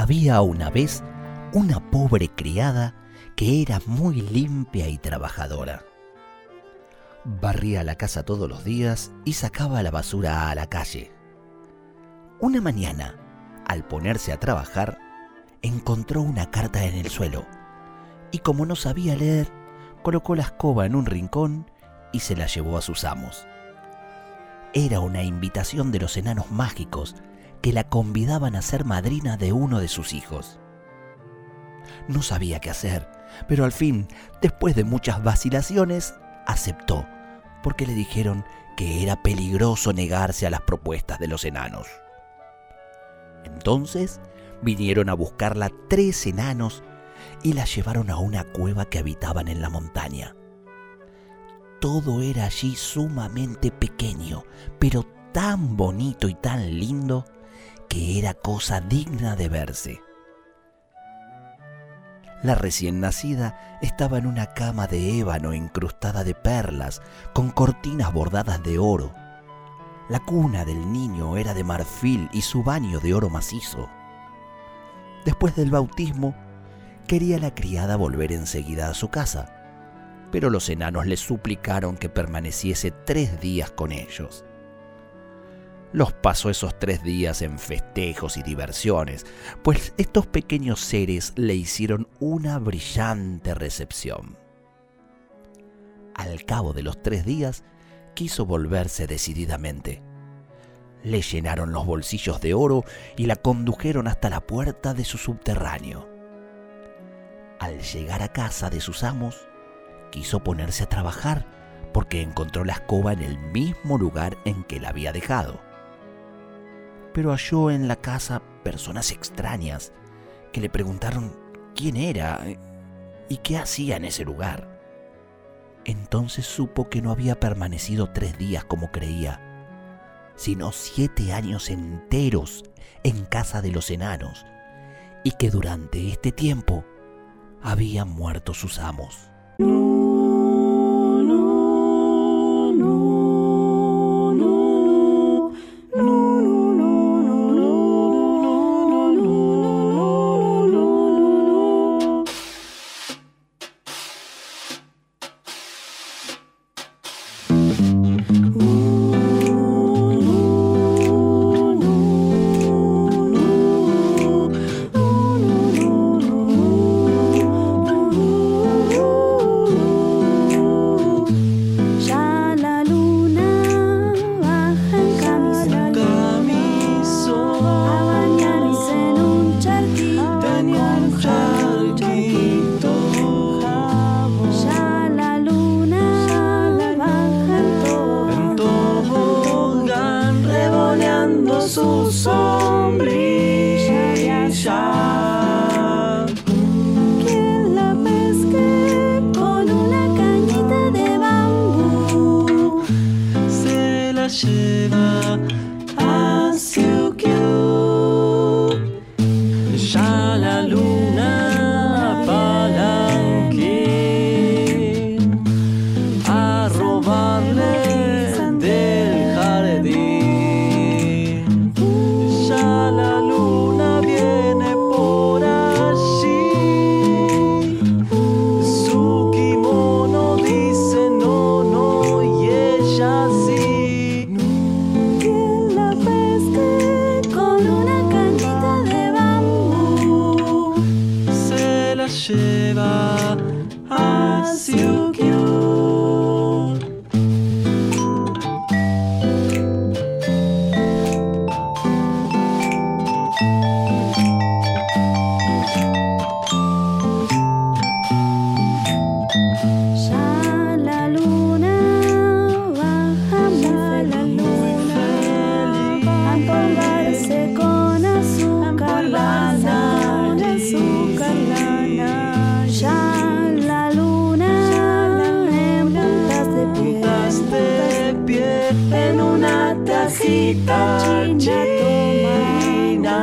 Había una vez una pobre criada que era muy limpia y trabajadora. Barría la casa todos los días y sacaba la basura a la calle. Una mañana, al ponerse a trabajar, encontró una carta en el suelo y como no sabía leer, colocó la escoba en un rincón y se la llevó a sus amos. Era una invitación de los enanos mágicos que la convidaban a ser madrina de uno de sus hijos. No sabía qué hacer, pero al fin, después de muchas vacilaciones, aceptó, porque le dijeron que era peligroso negarse a las propuestas de los enanos. Entonces vinieron a buscarla tres enanos y la llevaron a una cueva que habitaban en la montaña. Todo era allí sumamente pequeño, pero tan bonito y tan lindo que era cosa digna de verse. La recién nacida estaba en una cama de ébano incrustada de perlas, con cortinas bordadas de oro. La cuna del niño era de marfil y su baño de oro macizo. Después del bautismo, quería la criada volver enseguida a su casa, pero los enanos le suplicaron que permaneciese tres días con ellos. Los pasó esos tres días en festejos y diversiones, pues estos pequeños seres le hicieron una brillante recepción. Al cabo de los tres días, quiso volverse decididamente. Le llenaron los bolsillos de oro y la condujeron hasta la puerta de su subterráneo. Al llegar a casa de sus amos, quiso ponerse a trabajar porque encontró la escoba en el mismo lugar en que la había dejado pero halló en la casa personas extrañas que le preguntaron quién era y qué hacía en ese lugar. Entonces supo que no había permanecido tres días como creía, sino siete años enteros en casa de los enanos, y que durante este tiempo habían muerto sus amos. as you. En una tacita china.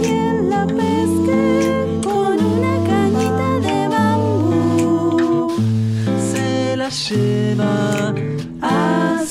Quien la pesque con una cañita de bambú. Se la lleva a